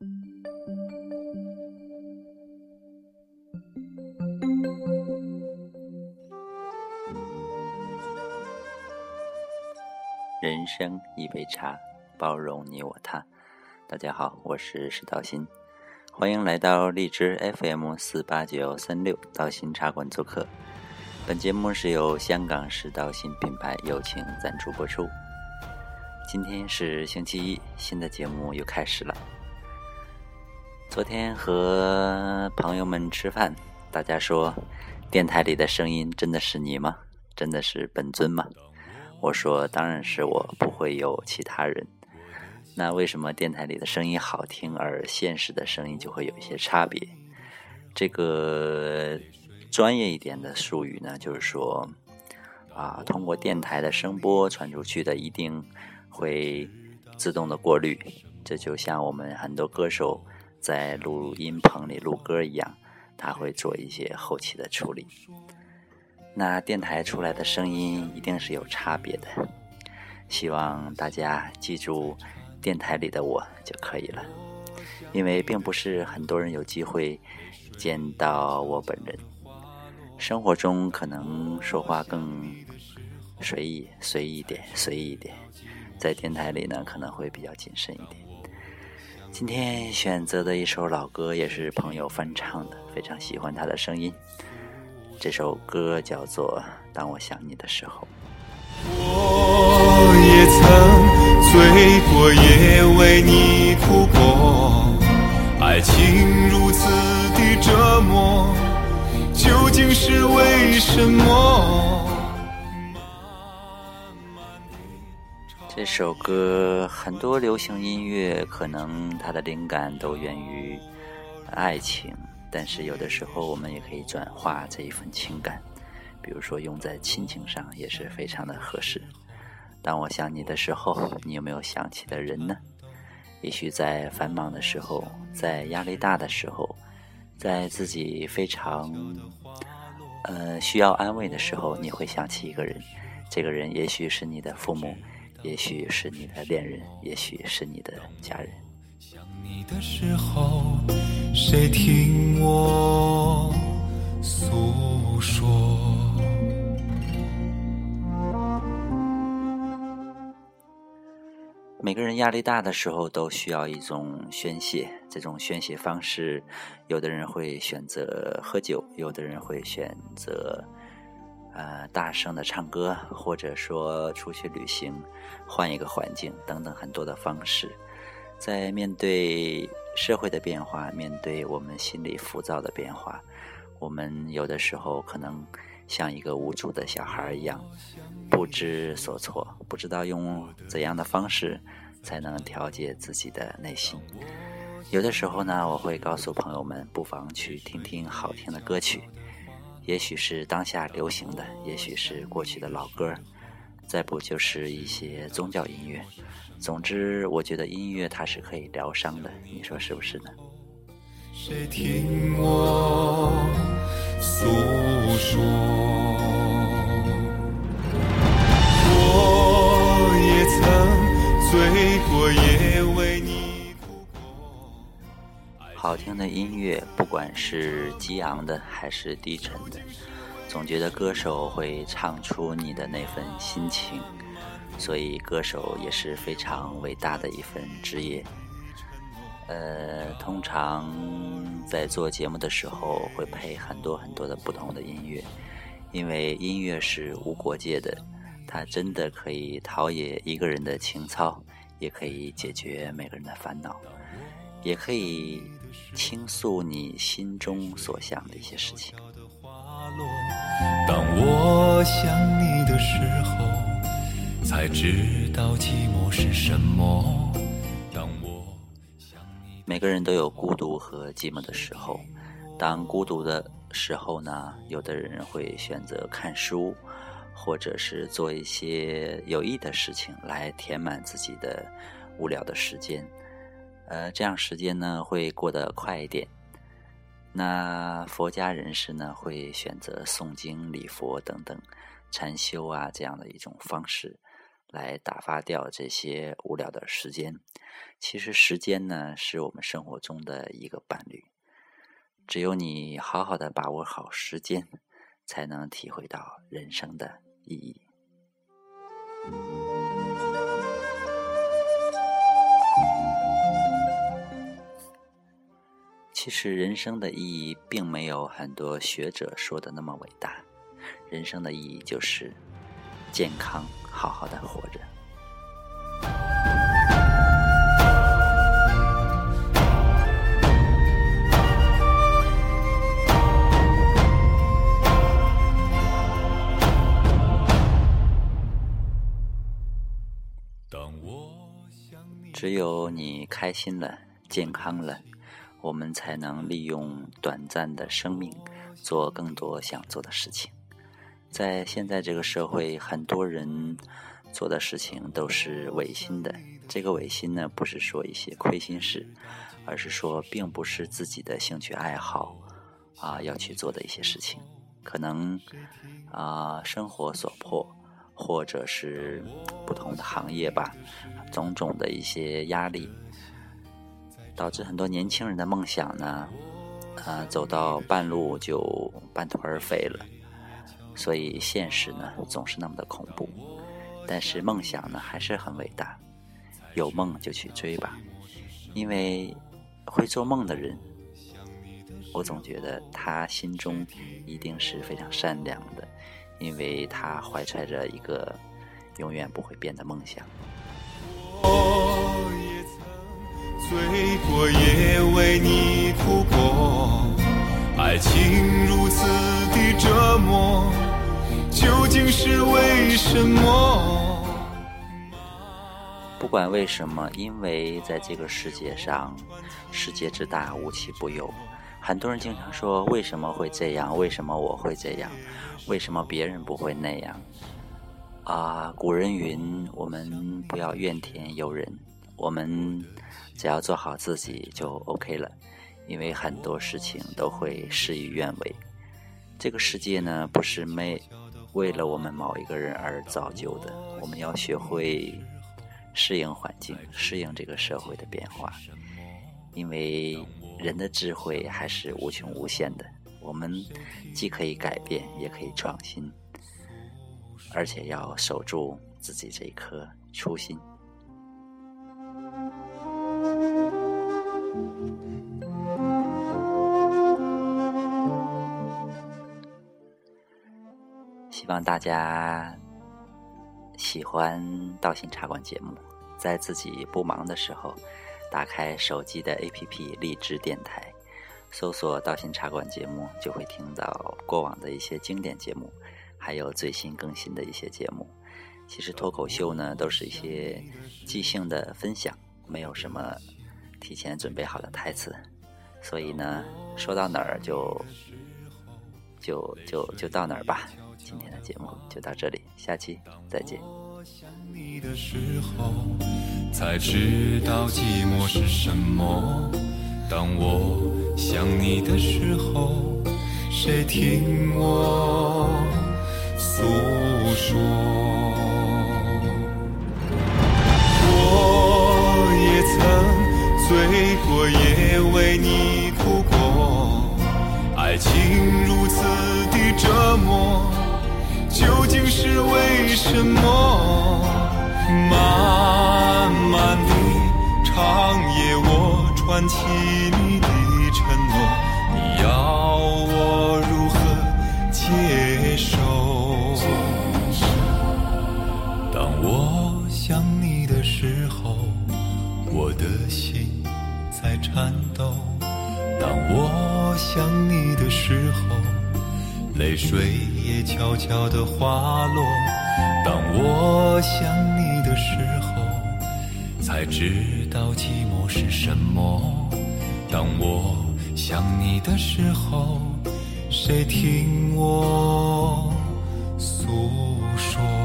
人生一杯茶，包容你我他。大家好，我是石道新，欢迎来到荔枝 FM 四八九三六道新茶馆做客。本节目是由香港石道新品牌友情赞助播出。今天是星期一，新的节目又开始了。昨天和朋友们吃饭，大家说电台里的声音真的是你吗？真的是本尊吗？我说当然是我，不会有其他人。那为什么电台里的声音好听，而现实的声音就会有一些差别？这个专业一点的术语呢，就是说啊，通过电台的声波传出去的，一定会自动的过滤。这就像我们很多歌手在录音棚里录歌一样，他会做一些后期的处理。那电台出来的声音一定是有差别的，希望大家记住电台里的我就可以了，因为并不是很多人有机会见到我本人。生活中可能说话更随意、随意一点、随意一点，在电台里呢可能会比较谨慎一点。今天选择的一首老歌也是朋友翻唱的，非常喜欢他的声音。这首歌叫做《当我想你的时候》。我也曾醉过，也为你哭过，爱情如此的折磨，究竟是为什么？这首歌很多流行音乐可能它的灵感都源于爱情。但是有的时候，我们也可以转化这一份情感，比如说用在亲情上，也是非常的合适。当我想你的时候，你有没有想起的人呢？也许在繁忙的时候，在压力大的时候，在自己非常呃需要安慰的时候，你会想起一个人。这个人也许是你的父母，也许是你的恋人，也许是你的家人。想你的时候，谁听我诉说？每个人压力大的时候都需要一种宣泄，这种宣泄方式，有的人会选择喝酒，有的人会选择呃大声的唱歌，或者说出去旅行，换一个环境等等很多的方式。在面对社会的变化，面对我们心里浮躁的变化，我们有的时候可能像一个无助的小孩一样，不知所措，不知道用怎样的方式才能调节自己的内心。有的时候呢，我会告诉朋友们，不妨去听听好听的歌曲，也许是当下流行的，也许是过去的老歌，再不就是一些宗教音乐。总之，我觉得音乐它是可以疗伤的，你说是不是呢？谁听我诉说？我也曾醉过，也为你哭过。好听的音乐，不管是激昂的还是低沉的，总觉得歌手会唱出你的那份心情。所以，歌手也是非常伟大的一份职业。呃，通常在做节目的时候会配很多很多的不同的音乐，因为音乐是无国界的，它真的可以陶冶一个人的情操，也可以解决每个人的烦恼，也可以倾诉你心中所想的一些事情。当我想你的时候。才知道寂寞是什么。当我想你每个人都有孤独和寂寞的时候。当孤独的时候呢，有的人会选择看书，或者是做一些有益的事情来填满自己的无聊的时间。呃，这样时间呢会过得快一点。那佛家人士呢会选择诵经、礼佛等等禅修啊这样的一种方式。来打发掉这些无聊的时间。其实时间呢，是我们生活中的一个伴侣。只有你好好的把握好时间，才能体会到人生的意义。其实人生的意义并没有很多学者说的那么伟大，人生的意义就是健康，好好的活着。只有你开心了，健康了。我们才能利用短暂的生命做更多想做的事情。在现在这个社会，很多人做的事情都是违心的。这个违心呢，不是说一些亏心事，而是说并不是自己的兴趣爱好啊要去做的一些事情。可能啊生活所迫，或者是不同的行业吧，种种的一些压力。导致很多年轻人的梦想呢，呃，走到半路就半途而废了。所以现实呢，总是那么的恐怖。但是梦想呢，还是很伟大。有梦就去追吧，因为会做梦的人，我总觉得他心中一定是非常善良的，因为他怀揣着一个永远不会变的梦想。醉过也为你哭过，爱情如此的折磨，究竟是为什么？不管为什么，因为在这个世界上，世界之大，无奇不有。很多人经常说：“为什么会这样？为什么我会这样？为什么别人不会那样？”啊，古人云：“我们不要怨天尤人。”我们只要做好自己就 OK 了，因为很多事情都会事与愿违。这个世界呢，不是没为了我们某一个人而造就的，我们要学会适应环境，适应这个社会的变化。因为人的智慧还是无穷无限的，我们既可以改变，也可以创新，而且要守住自己这一颗初心。希望大家喜欢《道心茶馆》节目，在自己不忙的时候，打开手机的 APP 荔枝电台，搜索《道心茶馆》节目，就会听到过往的一些经典节目，还有最新更新的一些节目。其实脱口秀呢，都是一些即兴的分享，没有什么提前准备好的台词，所以呢，说到哪儿就就就就到哪儿吧。今天的节目就到这里，下期再见。我想你的时候，才知道寂寞是什么。当我想你的时候，谁听我诉说？我也曾醉过，也为你哭过，爱情如此的折磨。究竟是为什么？漫漫的长夜，我穿起也悄悄地滑落。当我想你的时候，才知道寂寞是什么。当我想你的时候，谁听我诉说？